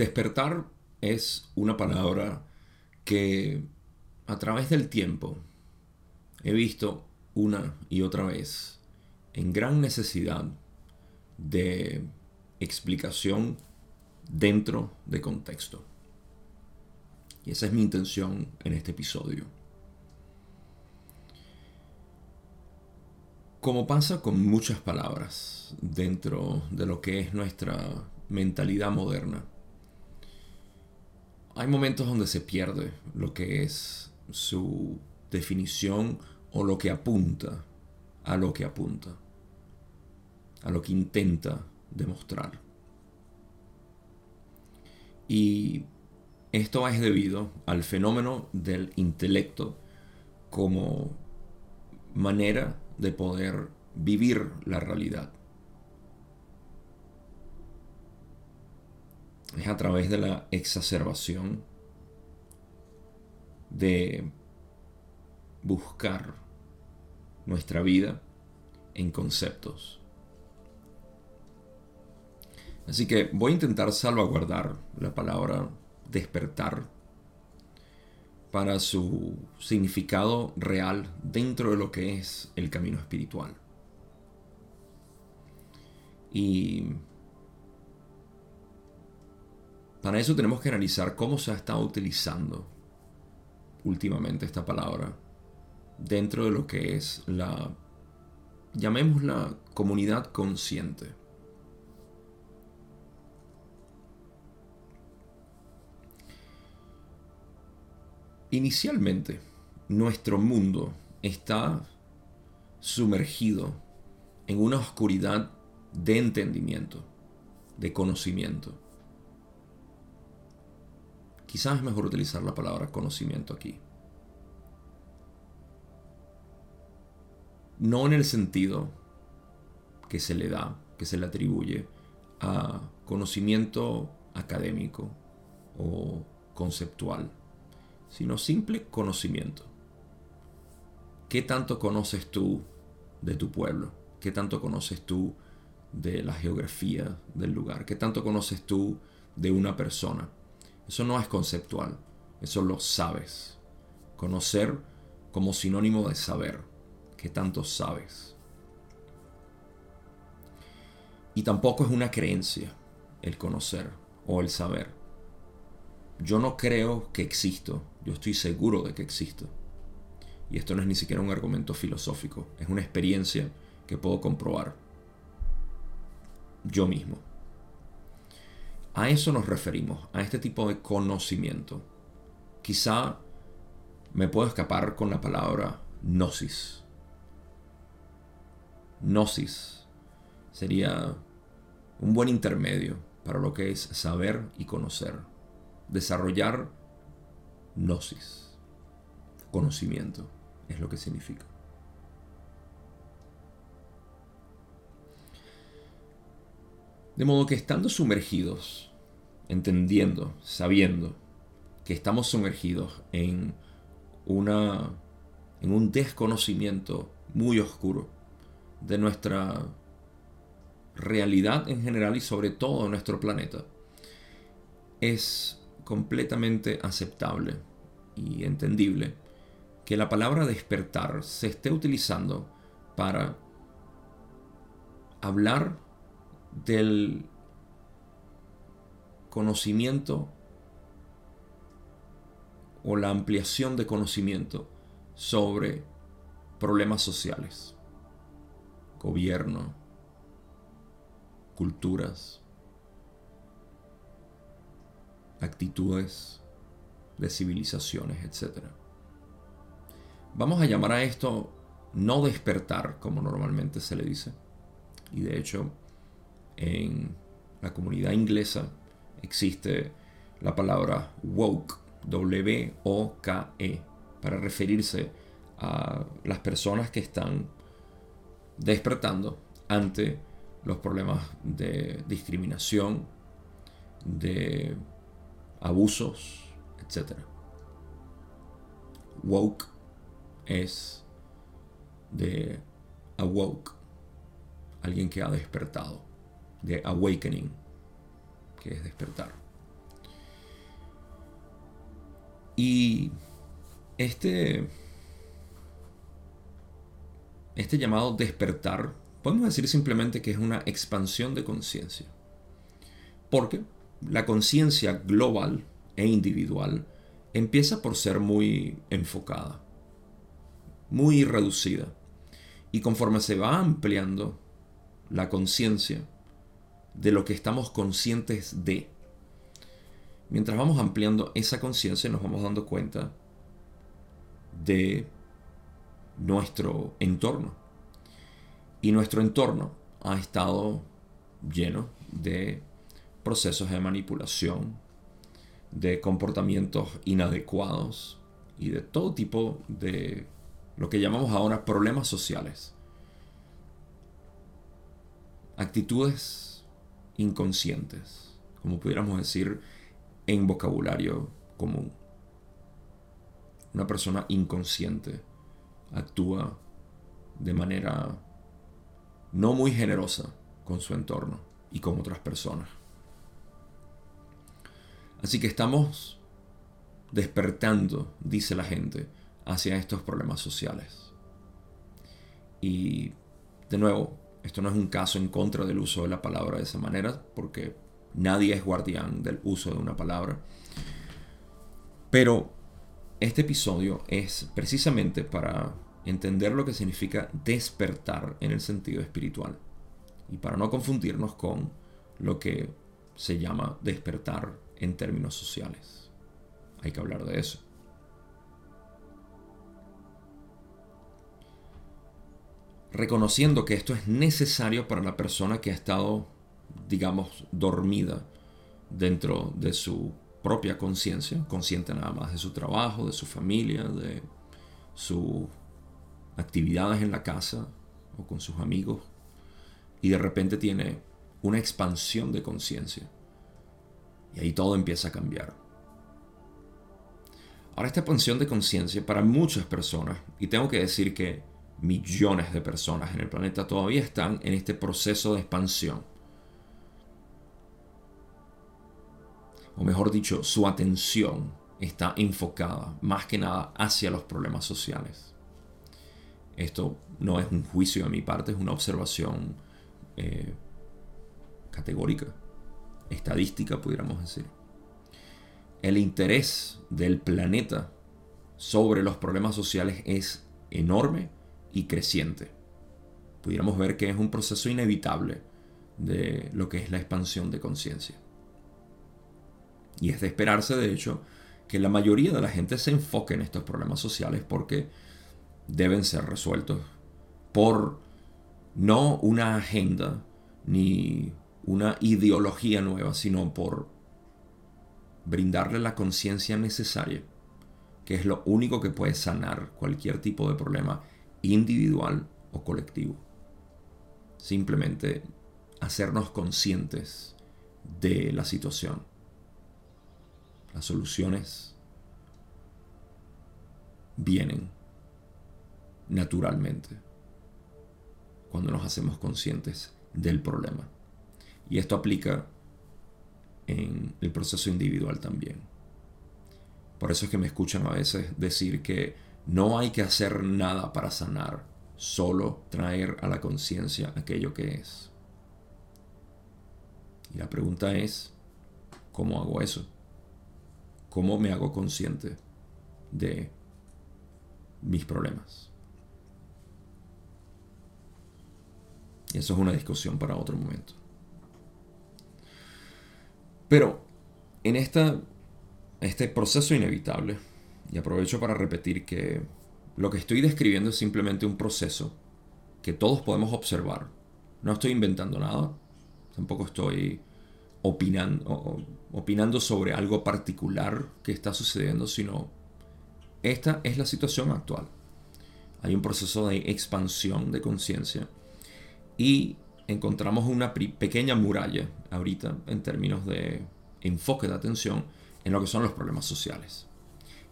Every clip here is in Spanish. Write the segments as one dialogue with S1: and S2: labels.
S1: Despertar es una palabra que a través del tiempo he visto una y otra vez en gran necesidad de explicación dentro de contexto. Y esa es mi intención en este episodio. Como pasa con muchas palabras dentro de lo que es nuestra mentalidad moderna, hay momentos donde se pierde lo que es su definición o lo que apunta a lo que apunta, a lo que intenta demostrar. Y esto es debido al fenómeno del intelecto como manera de poder vivir la realidad. Es a través de la exacerbación de buscar nuestra vida en conceptos. Así que voy a intentar salvaguardar la palabra despertar para su significado real dentro de lo que es el camino espiritual. Y para eso tenemos que analizar cómo se ha estado utilizando últimamente esta palabra dentro de lo que es la, llamémosla, comunidad consciente. Inicialmente, nuestro mundo está sumergido en una oscuridad de entendimiento, de conocimiento. Quizás es mejor utilizar la palabra conocimiento aquí. No en el sentido que se le da, que se le atribuye a conocimiento académico o conceptual sino simple conocimiento. ¿Qué tanto conoces tú de tu pueblo? ¿Qué tanto conoces tú de la geografía del lugar? ¿Qué tanto conoces tú de una persona? Eso no es conceptual, eso lo sabes. Conocer como sinónimo de saber. ¿Qué tanto sabes? Y tampoco es una creencia el conocer o el saber. Yo no creo que existo, yo estoy seguro de que existo. Y esto no es ni siquiera un argumento filosófico, es una experiencia que puedo comprobar yo mismo. A eso nos referimos, a este tipo de conocimiento. Quizá me puedo escapar con la palabra gnosis. Gnosis sería un buen intermedio para lo que es saber y conocer. Desarrollar gnosis. Conocimiento es lo que significa. De modo que estando sumergidos, entendiendo, sabiendo que estamos sumergidos en una en un desconocimiento muy oscuro de nuestra realidad en general y sobre todo de nuestro planeta, es completamente aceptable y entendible que la palabra despertar se esté utilizando para hablar del conocimiento o la ampliación de conocimiento sobre problemas sociales, gobierno, culturas, actitudes de civilizaciones, etc. Vamos a llamar a esto no despertar, como normalmente se le dice. Y de hecho, en la comunidad inglesa existe la palabra woke, W-O-K-E, para referirse a las personas que están despertando ante los problemas de discriminación, de abusos, etc. Woke es de awoke, alguien que ha despertado, de awakening, que es despertar. Y este, este llamado despertar, podemos decir simplemente que es una expansión de conciencia. Porque la conciencia global e individual empieza por ser muy enfocada, muy reducida. Y conforme se va ampliando la conciencia de lo que estamos conscientes de, mientras vamos ampliando esa conciencia nos vamos dando cuenta de nuestro entorno. Y nuestro entorno ha estado lleno de procesos de manipulación, de comportamientos inadecuados y de todo tipo de lo que llamamos ahora problemas sociales. Actitudes inconscientes, como pudiéramos decir en vocabulario común. Una persona inconsciente actúa de manera no muy generosa con su entorno y con otras personas. Así que estamos despertando, dice la gente, hacia estos problemas sociales. Y de nuevo, esto no es un caso en contra del uso de la palabra de esa manera, porque nadie es guardián del uso de una palabra. Pero este episodio es precisamente para entender lo que significa despertar en el sentido espiritual y para no confundirnos con lo que se llama despertar en términos sociales. Hay que hablar de eso. Reconociendo que esto es necesario para la persona que ha estado, digamos, dormida dentro de su propia conciencia, consciente nada más de su trabajo, de su familia, de sus actividades en la casa o con sus amigos, y de repente tiene una expansión de conciencia y ahí todo empieza a cambiar. Ahora esta expansión de conciencia para muchas personas, y tengo que decir que millones de personas en el planeta todavía están en este proceso de expansión. O mejor dicho, su atención está enfocada más que nada hacia los problemas sociales. Esto no es un juicio de mi parte, es una observación eh, categórica estadística, pudiéramos decir. El interés del planeta sobre los problemas sociales es enorme y creciente. Pudiéramos ver que es un proceso inevitable de lo que es la expansión de conciencia. Y es de esperarse, de hecho, que la mayoría de la gente se enfoque en estos problemas sociales porque deben ser resueltos por no una agenda ni una ideología nueva, sino por brindarle la conciencia necesaria, que es lo único que puede sanar cualquier tipo de problema individual o colectivo. Simplemente hacernos conscientes de la situación. Las soluciones vienen naturalmente cuando nos hacemos conscientes del problema. Y esto aplica en el proceso individual también. Por eso es que me escuchan a veces decir que no hay que hacer nada para sanar, solo traer a la conciencia aquello que es. Y la pregunta es, ¿cómo hago eso? ¿Cómo me hago consciente de mis problemas? Y eso es una discusión para otro momento. Pero en esta, este proceso inevitable, y aprovecho para repetir que lo que estoy describiendo es simplemente un proceso que todos podemos observar. No estoy inventando nada, tampoco estoy opinando, sobre algo particular que está sucediendo, sino esta es la situación actual. Hay un proceso de expansión de conciencia y encontramos una pequeña muralla ahorita en términos de enfoque de atención en lo que son los problemas sociales.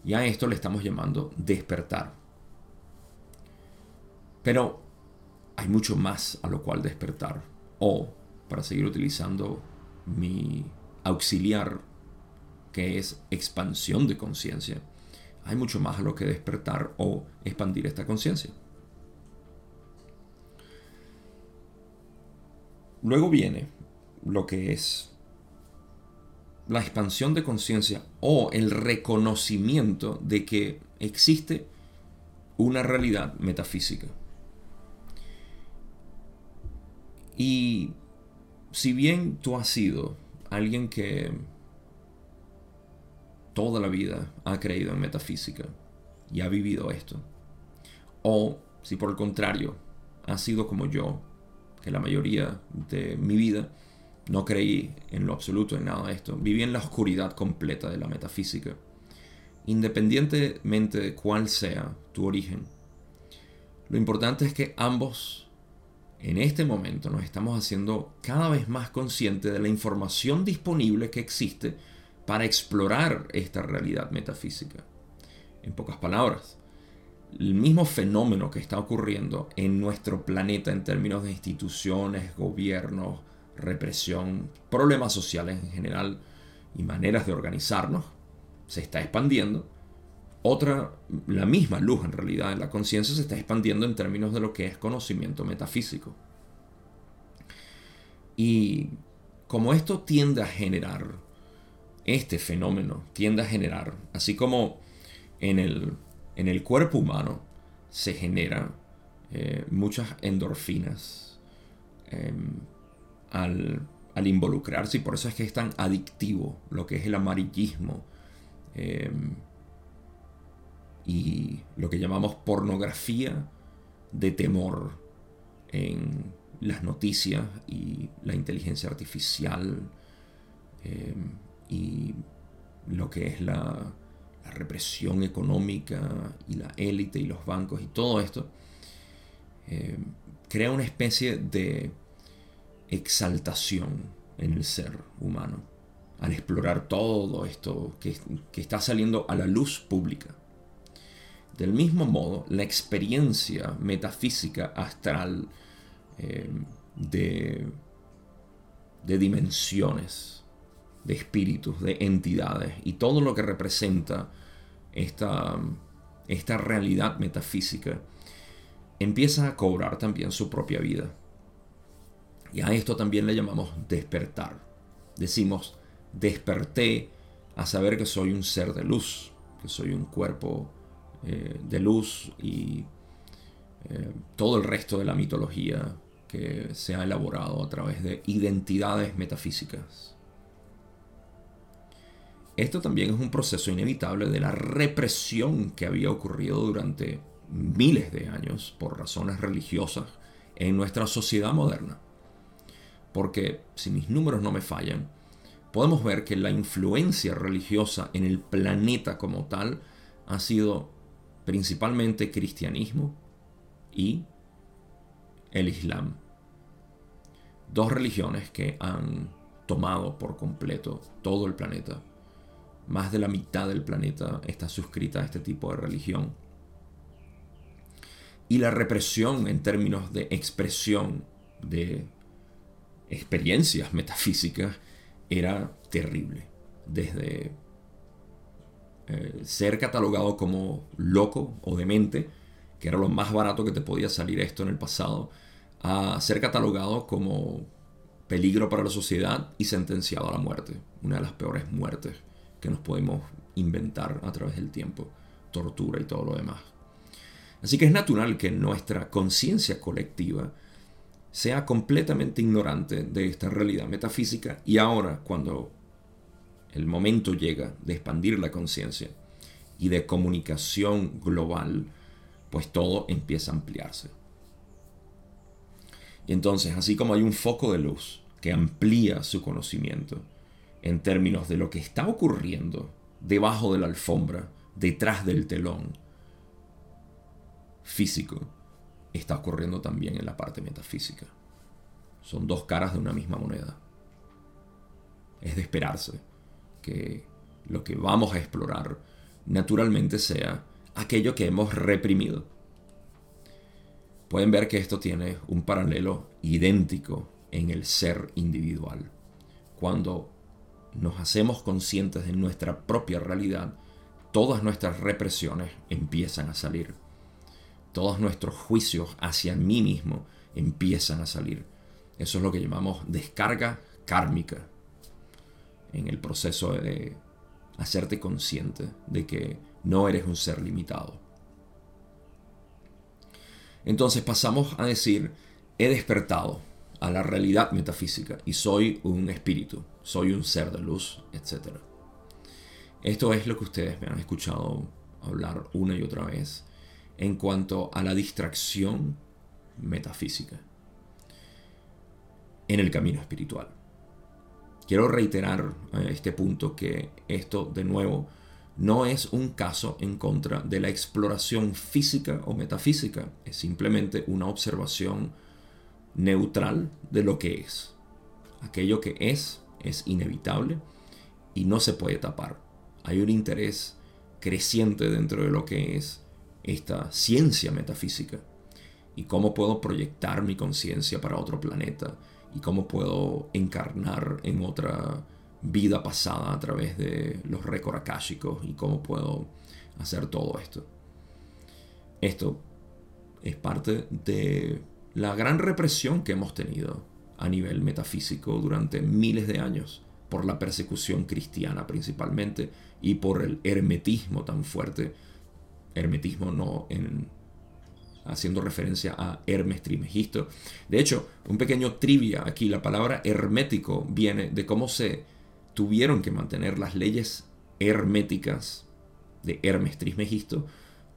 S1: Y a esto le estamos llamando despertar. Pero hay mucho más a lo cual despertar. O, para seguir utilizando mi auxiliar, que es expansión de conciencia, hay mucho más a lo que despertar o expandir esta conciencia. Luego viene lo que es la expansión de conciencia o el reconocimiento de que existe una realidad metafísica. Y si bien tú has sido alguien que toda la vida ha creído en metafísica y ha vivido esto, o si por el contrario has sido como yo, que la mayoría de mi vida no creí en lo absoluto en nada de esto, viví en la oscuridad completa de la metafísica, independientemente de cuál sea tu origen. Lo importante es que ambos en este momento nos estamos haciendo cada vez más conscientes de la información disponible que existe para explorar esta realidad metafísica. En pocas palabras, el mismo fenómeno que está ocurriendo en nuestro planeta en términos de instituciones, gobiernos, represión, problemas sociales en general y maneras de organizarnos, se está expandiendo. Otra, la misma luz en realidad en la conciencia se está expandiendo en términos de lo que es conocimiento metafísico. Y como esto tiende a generar, este fenómeno tiende a generar, así como en el, en el cuerpo humano se genera eh, muchas endorfinas em, al, involucrarse y por eso es que es tan adictivo lo que es el amarillismo em, y lo que llamamos pornografía de temor en las noticias y la inteligencia artificial em, y lo que es la, represión económica y la élite y los bancos y todo esto, em, crea una especie de exaltación en el ser humano al explorar todo esto que, está saliendo a la luz pública. Del mismo modo, la experiencia metafísica astral eh, de, de dimensiones, de espíritus, de entidades y todo lo que representa esta, esta realidad metafísica empieza a cobrar también su propia vida. Y a esto también le llamamos despertar. Decimos, desperté a saber que soy un ser de luz, que soy un cuerpo eh, de luz y eh, todo el resto de la mitología que se ha elaborado a través de identidades metafísicas. Esto también es un proceso inevitable de la represión que había ocurrido durante miles de años por razones religiosas en nuestra sociedad moderna porque si mis números no me fallan, podemos ver que la influencia religiosa en el planeta como tal ha sido principalmente cristianismo y el islam. Dos religiones que han tomado por completo todo el planeta. Más de la mitad del planeta está suscrita a este tipo de religión. Y la represión en términos de expresión de experiencias metafísicas era terrible. Desde eh, ser catalogado como loco o demente, que era lo más barato que te podía salir esto en el pasado, a ser catalogado como peligro para la sociedad y sentenciado a la muerte. Una de las peores muertes que nos podemos inventar a través del tiempo. Tortura y todo lo demás. Así que es natural que nuestra conciencia colectiva sea completamente ignorante de esta realidad metafísica y ahora cuando el momento llega de expandir la conciencia y de comunicación global, pues todo empieza a ampliarse. Y entonces, así como hay un foco de luz que amplía su conocimiento en términos de lo que está ocurriendo debajo de la alfombra, detrás del telón físico, está ocurriendo también en la parte metafísica. Son dos caras de una misma moneda. Es de esperarse que lo que vamos a explorar naturalmente sea aquello que hemos reprimido. Pueden ver que esto tiene un paralelo idéntico en el ser individual. Cuando nos hacemos conscientes de nuestra propia realidad, todas nuestras represiones empiezan a salir. Todos nuestros juicios hacia mí mismo empiezan a salir. Eso es lo que llamamos descarga kármica en el proceso de hacerte consciente de que no eres un ser limitado. Entonces pasamos a decir, he despertado a la realidad metafísica y soy un espíritu, soy un ser de luz, etc. Esto es lo que ustedes me han escuchado hablar una y otra vez en cuanto a la distracción metafísica en el camino espiritual. Quiero reiterar eh, este punto que esto de nuevo no es un caso en contra de la exploración física o metafísica, es simplemente una observación neutral de lo que es. Aquello que es es inevitable y no se puede tapar. Hay un interés creciente dentro de lo que es esta ciencia metafísica y cómo puedo proyectar mi conciencia para otro planeta y cómo puedo encarnar en otra vida pasada a través de los récords akáshicos y cómo puedo hacer todo esto. Esto es parte de la gran represión que hemos tenido a nivel metafísico durante miles de años por la persecución cristiana principalmente y por el hermetismo tan fuerte. Hermetismo no en haciendo referencia a Hermes Trimegisto. De hecho, un pequeño trivia aquí, la palabra hermético viene de cómo se tuvieron que mantener las leyes herméticas de Hermes Trismegisto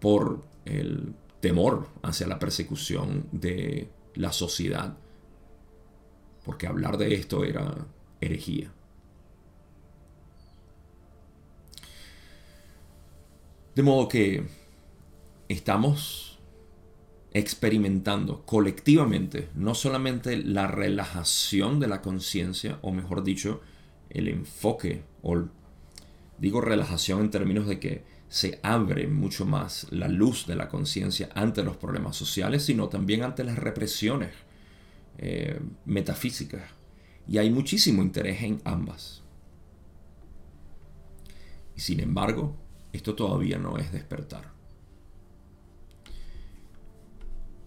S1: por el temor hacia la persecución de la sociedad, porque hablar de esto era herejía. De modo que estamos experimentando colectivamente no solamente la relajación de la conciencia, o mejor dicho, el enfoque, o digo relajación en términos de que se abre mucho más la luz de la conciencia ante los problemas sociales, sino también ante las represiones eh, metafísicas. Y hay muchísimo interés en ambas. Y sin embargo, esto todavía no es despertar.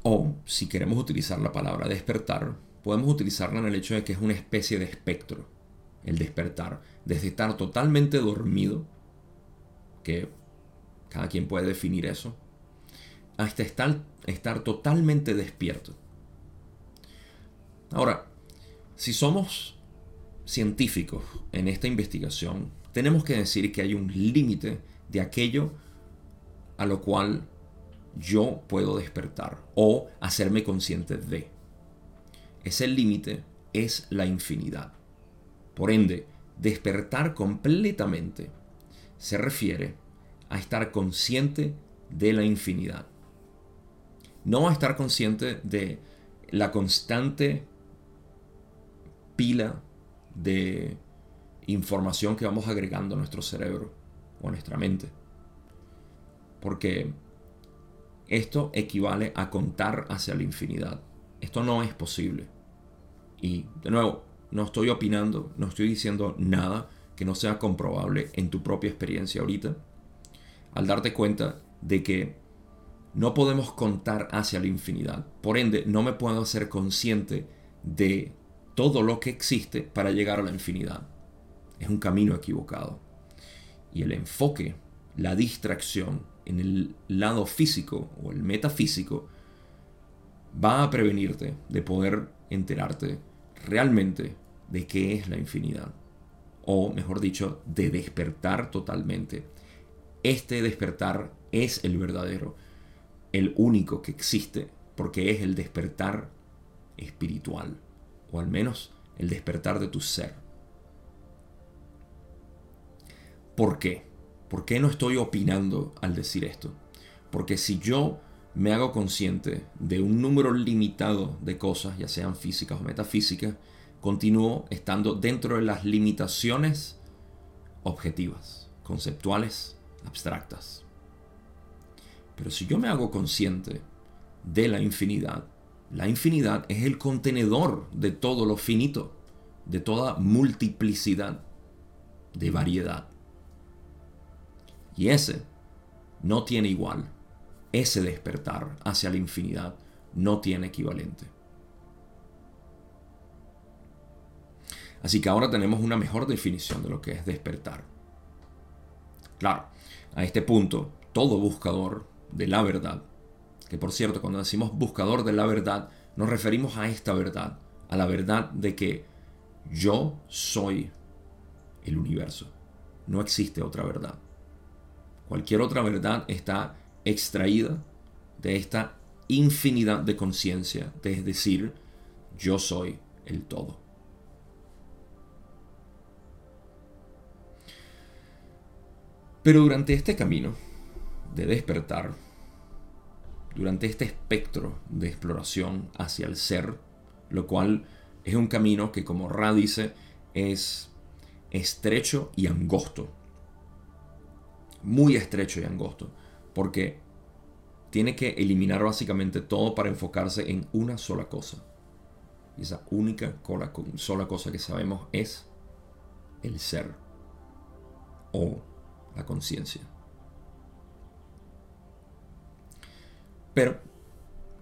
S1: O, si queremos utilizar la palabra despertar, podemos utilizarla en el hecho de que es una especie de espectro el despertar, desde estar totalmente dormido, que cada quien puede definir eso, hasta estar, estar totalmente despierto. Ahora, si somos científicos en esta investigación, tenemos que decir que hay un límite de aquello a lo cual yo puedo despertar o hacerme consciente de. Ese límite es la infinidad. Por ende, despertar completamente se refiere a estar consciente de la infinidad. No a estar consciente de la constante pila de información que vamos agregando a nuestro cerebro o a nuestra mente. Porque esto equivale a contar hacia la infinidad. Esto no es posible. Y de nuevo, no estoy opinando, no estoy diciendo nada que no sea comprobable en tu propia experiencia ahorita. Al darte cuenta de que no podemos contar hacia la infinidad. Por ende, no me puedo hacer consciente de todo lo que existe para llegar a la infinidad. Es un camino equivocado. Y el enfoque, la distracción en el lado físico o el metafísico va a prevenirte de poder enterarte realmente de qué es la infinidad. O, mejor dicho, de despertar totalmente. Este despertar es el verdadero, el único que existe, porque es el despertar espiritual, o al menos el despertar de tu ser. ¿Por qué? ¿Por qué no estoy opinando al decir esto? Porque si yo me hago consciente de un número limitado de cosas, ya sean físicas o metafísicas, continúo estando dentro de las limitaciones objetivas, conceptuales, abstractas. Pero si yo me hago consciente de la infinidad, la infinidad es el contenedor de todo lo finito, de toda multiplicidad, de variedad. Y ese no tiene igual. Ese despertar hacia la infinidad no tiene equivalente. Así que ahora tenemos una mejor definición de lo que es despertar. Claro, a este punto, todo buscador de la verdad, que por cierto, cuando decimos buscador de la verdad, nos referimos a esta verdad, a la verdad de que yo soy el universo. No existe otra verdad. Cualquier otra verdad está extraída de esta infinidad de conciencia, es decir, yo soy el todo. Pero durante este camino de despertar, durante este espectro de exploración hacia el ser, lo cual es un camino que como Ra dice es estrecho y angosto. Muy estrecho y angosto. Porque tiene que eliminar básicamente todo para enfocarse en una sola cosa. Y esa única sola cosa que sabemos es el ser o la conciencia. Pero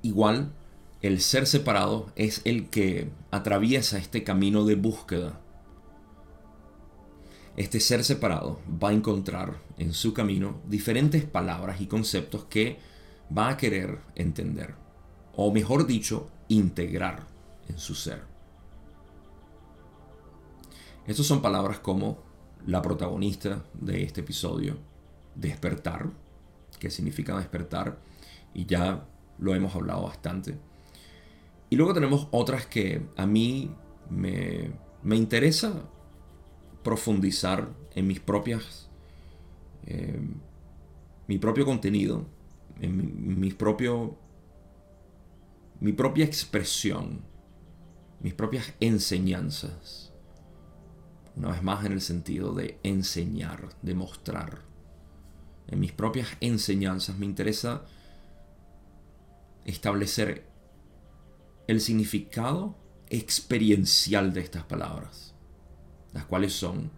S1: igual el ser separado es el que atraviesa este camino de búsqueda este ser separado va a encontrar en su camino diferentes palabras y conceptos que va a querer entender, o mejor dicho, integrar en su ser. Estas son palabras como la protagonista de este episodio, despertar, que significa despertar, y ya lo hemos hablado bastante. Y luego tenemos otras que a mí me, me interesa profundizar en mis propias, eh, mi propio contenido, en mi, propio, mi propia expresión, mis propias enseñanzas. Una vez más en el sentido de enseñar, de mostrar. En mis propias enseñanzas me interesa establecer el significado experiencial de estas palabras las cuales son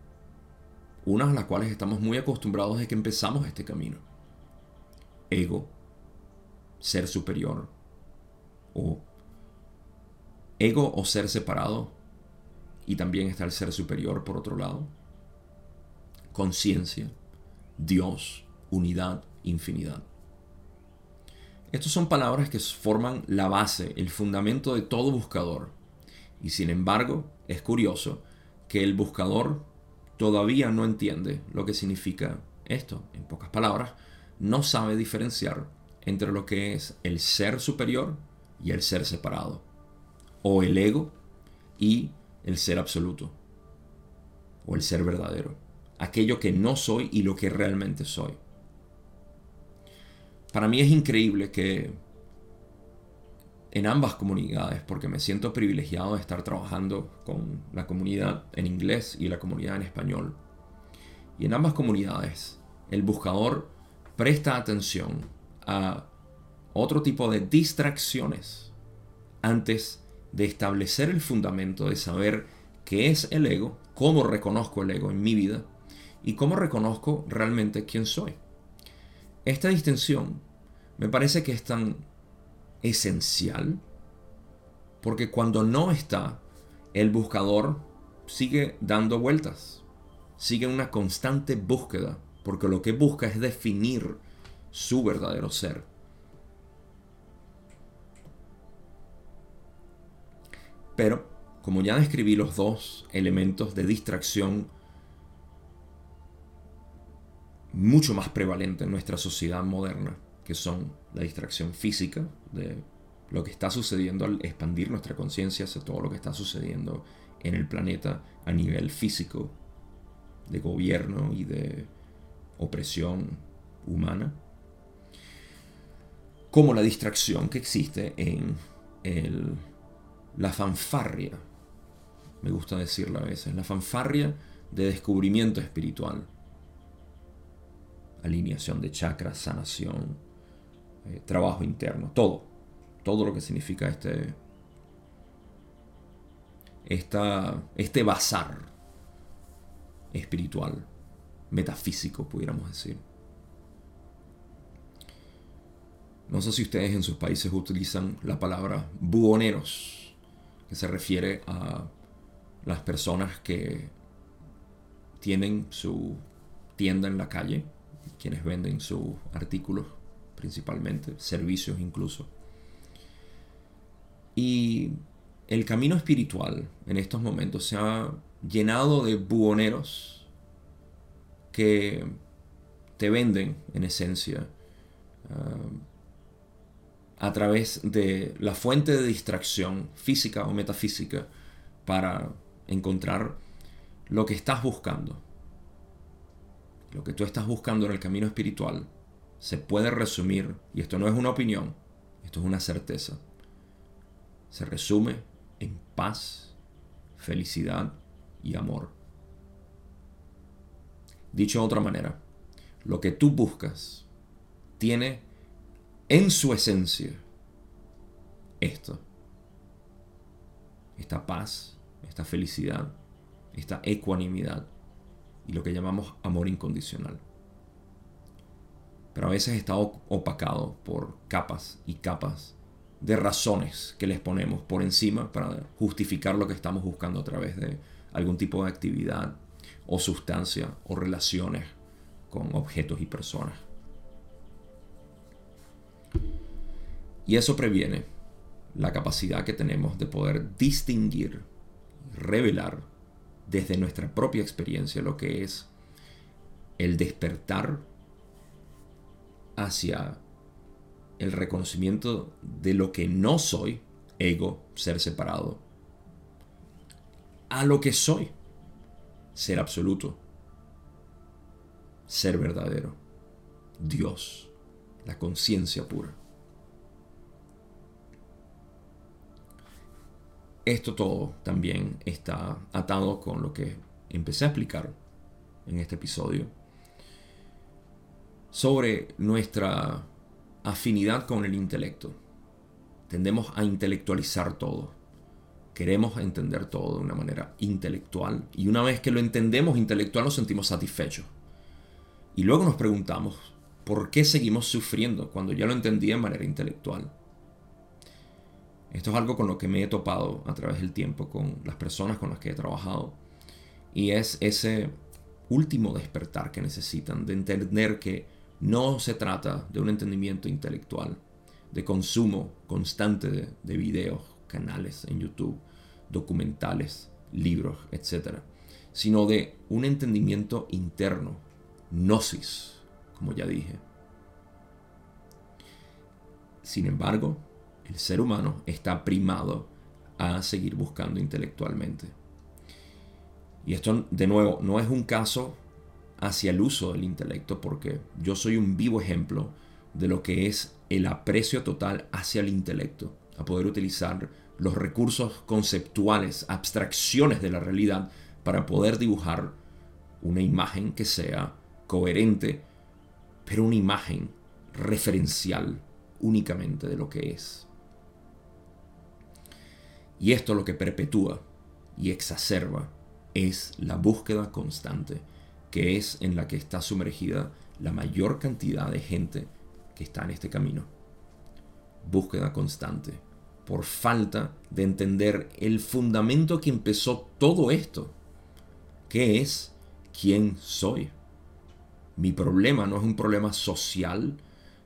S1: unas a las cuales estamos muy acostumbrados desde que empezamos este camino. Ego, ser superior, o ego o ser separado, y también está el ser superior por otro lado. Conciencia, Dios, unidad, infinidad. Estas son palabras que forman la base, el fundamento de todo buscador. Y sin embargo, es curioso que el buscador todavía no entiende lo que significa esto. En pocas palabras, no sabe diferenciar entre lo que es el ser superior y el ser separado, o el ego y el ser absoluto, o el ser verdadero, aquello que no soy y lo que realmente soy. Para mí es increíble que en ambas comunidades porque me siento privilegiado de estar trabajando con la comunidad en inglés y la comunidad en español. Y en ambas comunidades el buscador presta atención a otro tipo de distracciones antes de establecer el fundamento de saber qué es el ego, cómo reconozco el ego en mi vida y cómo reconozco realmente quién soy. Esta distinción me parece que es tan esencial, porque cuando no está, el buscador sigue dando vueltas, sigue una constante búsqueda, porque lo que busca es definir su verdadero ser. Pero, como ya describí los dos elementos de distracción mucho más prevalentes en nuestra sociedad moderna, que son la distracción física de lo que está sucediendo al expandir nuestra conciencia hacia todo lo que está sucediendo en el planeta a nivel físico, de gobierno y de opresión humana, como la distracción que existe en la fanfarria, me gusta decirlo a veces, la fanfarria de descubrimiento espiritual, alineación de chakras, sanación, eh, trabajo interno, todo, todo lo que significa este, esta, este bazar espiritual, metafísico, pudiéramos decir. No sé si ustedes en sus países utilizan la palabra buhoneros, que se refiere a las personas que tienen su tienda en la calle, quienes venden sus artículos principalmente, servicios incluso. Y el camino espiritual en estos momentos se ha llenado de buhoneros que te venden en esencia ah, a través de la fuente de distracción física o metafísica para encontrar lo que estás buscando. Lo que tú estás buscando en el camino espiritual se puede resumir, y esto no es una opinión, esto es una certeza, se resume en paz, felicidad y amor. Dicho de otra manera, lo que tú buscas tiene en su esencia esto. Esta paz, esta felicidad, esta ecuanimidad y lo que llamamos amor incondicional. Pero a veces está opacado por capas y capas de razones que les ponemos por encima para justificar lo que estamos buscando a través de algún tipo de actividad o sustancia o relaciones con objetos y personas. Y eso previene la capacidad que tenemos de poder distinguir, revelar desde nuestra propia experiencia lo que es el despertar hacia el reconocimiento de lo que no soy, ego, ser separado, a lo que soy, ser absoluto, ser verdadero, Dios, la conciencia pura. Esto todo también está atado con lo que empecé a explicar en este episodio sobre nuestra afinidad con el intelecto. Tendemos a intelectualizar todo. Queremos entender todo de una manera intelectual y una vez que lo entendemos intelectual nos sentimos satisfechos. Y luego nos preguntamos, ¿por qué seguimos sufriendo cuando ya lo entendí de manera intelectual? Esto es algo con lo que me he topado a través del tiempo con las personas con las que he trabajado. Y es ese último despertar que necesitan de entender que no se trata de un entendimiento intelectual, de consumo constante de, de videos, canales en YouTube, documentales, libros, etc. Sino de un entendimiento interno, gnosis, como ya dije. Sin embargo, el ser humano está primado a seguir buscando intelectualmente. Y esto, de nuevo, no es un caso hacia el uso del intelecto, porque yo soy un vivo ejemplo de lo que es el aprecio total hacia el intelecto, a poder utilizar los recursos conceptuales, abstracciones de la realidad, para poder dibujar una imagen que sea coherente, pero una imagen referencial únicamente de lo que es. Y esto lo que perpetúa y exacerba es la búsqueda constante, que es en la que está sumergida la mayor cantidad de gente que está en este camino. Búsqueda constante, por falta de entender el fundamento que empezó todo esto, que es quién soy. Mi problema no es un problema social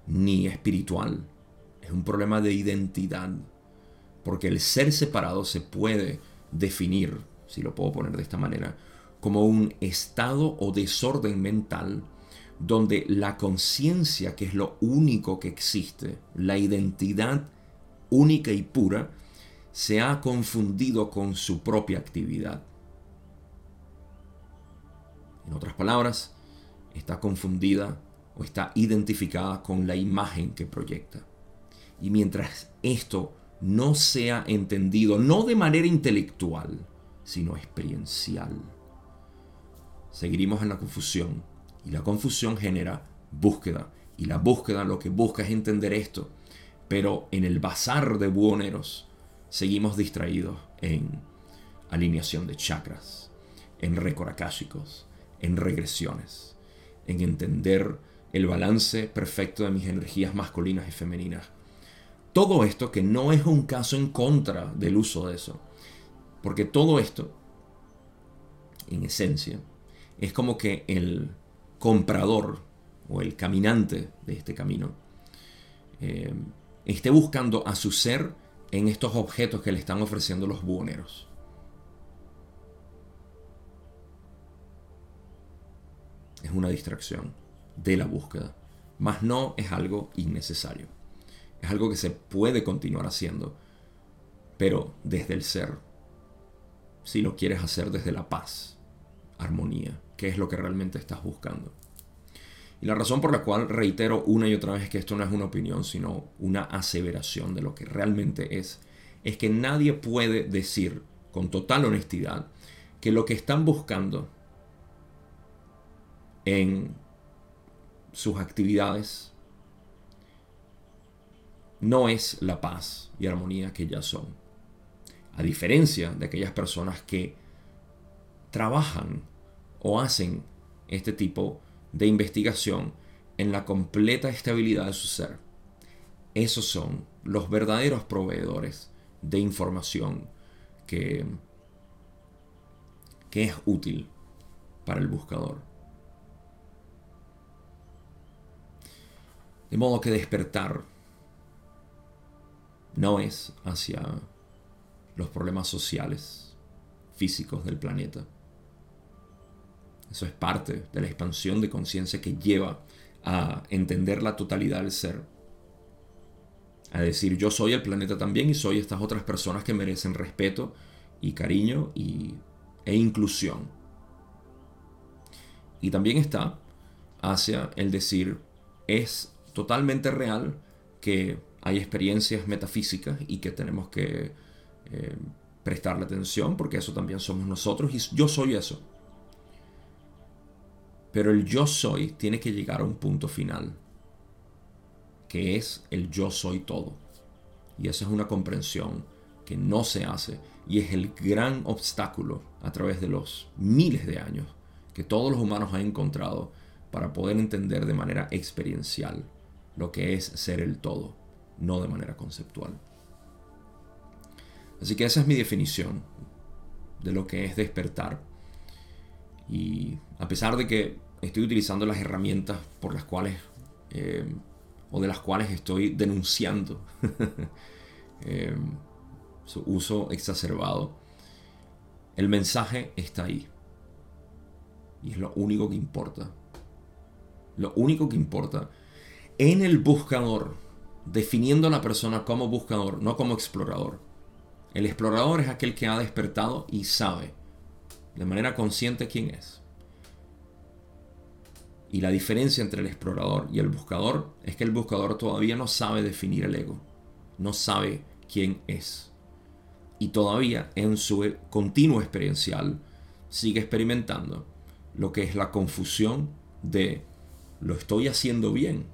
S1: ni espiritual, es un problema de identidad porque el ser separado se puede definir, si lo puedo poner de esta manera, como un estado o desorden mental donde la conciencia, que es lo único que existe, la identidad única y pura, se ha confundido con su propia actividad. En otras palabras, está confundida o está identificada con la imagen que proyecta. Y mientras esto no sea entendido, no de manera intelectual, sino experiencial. Seguiremos en la confusión y la confusión genera búsqueda y la búsqueda lo que busca es entender esto, pero en el bazar de buhoneros seguimos distraídos en alineación de chakras, en récord en regresiones, en entender el balance perfecto de mis energías masculinas y femeninas. Todo esto que no es un caso en contra del uso de eso. Porque todo esto, en esencia, es como que el comprador o el caminante de este camino eh, esté buscando a su ser en estos objetos que le están ofreciendo los buhoneros. Es una distracción de la búsqueda, mas no es algo innecesario. Es algo que se puede continuar haciendo, pero desde el ser, si lo quieres hacer desde la paz, armonía, que es lo que realmente estás buscando. Y la razón por la cual reitero una y otra vez que esto no es una opinión, sino una aseveración de lo que realmente es, es que nadie puede decir con total honestidad que lo que están buscando en sus actividades no es la paz y armonía que ya son. A diferencia de aquellas personas que trabajan o hacen este tipo de investigación en la completa estabilidad de su ser. Esos son los verdaderos proveedores de información que, que es útil para el buscador. De modo que despertar no es hacia los problemas sociales, físicos del planeta eso es parte de la expansión de conciencia que lleva a entender la totalidad del ser. A decir, yo soy el planeta también y soy estas otras personas que merecen respeto y cariño y, e inclusión. Y también está hacia el decir, es totalmente real que hay experiencias metafísicas y que tenemos que eh, prestarle atención porque eso también somos nosotros y yo soy eso. Pero el yo soy tiene que llegar a un punto final, que es el yo soy todo. Y esa es una comprensión que no se hace y es el gran obstáculo a través de los miles de años que todos los humanos han encontrado para poder entender de manera experiencial lo que es ser el todo, no de manera conceptual. Así que esa es mi definición de lo que es despertar y a pesar de que estoy utilizando las herramientas por las cuales eh, o de las cuales estoy denunciando eh, su uso exacerbado, el mensaje está ahí. Y es lo único que importa. Lo único que importa en el buscador, definiendo a la persona como buscador, no como explorador. El explorador es aquel que ha despertado y sabe de manera consciente quién es. Y la diferencia entre el explorador y el buscador es que el buscador todavía no sabe definir el ego, no sabe quién es. Y todavía en su continuo experiencial sigue experimentando lo que es la confusión de ¿lo estoy haciendo bien?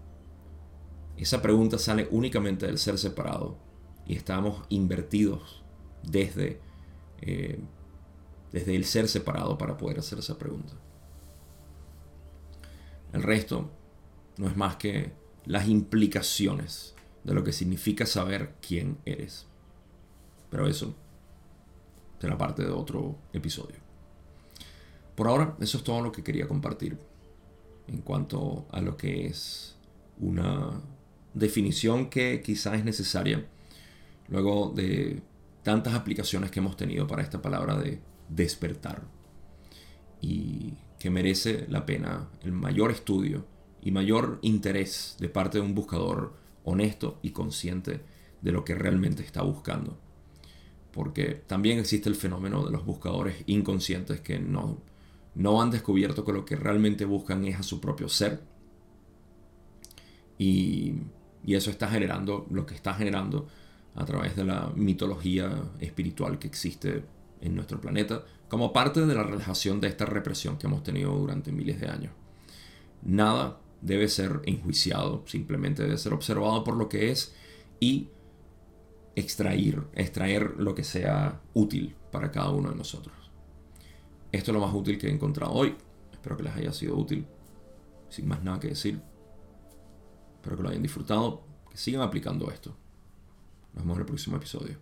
S1: Esa pregunta sale únicamente del ser separado y estamos invertidos desde eh, desde el ser separado para poder hacer esa pregunta. El resto no es más que las implicaciones de lo que significa saber quién eres. Pero eso será parte de otro episodio. Por ahora, eso es todo lo que quería compartir en cuanto a lo que es una definición que quizás es necesaria luego de tantas aplicaciones que hemos tenido para esta palabra de despertar y que merece la pena el mayor estudio y mayor interés de parte de un buscador honesto y consciente de lo que realmente está buscando. Porque también existe el fenómeno de los buscadores inconscientes que no, no han descubierto que lo que realmente buscan es a su propio ser. Y, y eso está generando lo que está generando a través de la mitología espiritual que existe en nuestro planeta como parte de la relajación de esta represión que hemos tenido durante miles de años. Nada debe ser enjuiciado, simplemente debe ser observado por lo que es y extraer, extraer lo que sea útil para cada uno de nosotros. Esto es lo más útil que he encontrado hoy. Espero que les haya sido útil. Sin más nada que decir, Espero que lo hayan disfrutado, que sigan aplicando esto. Nos vemos en el próximo episodio.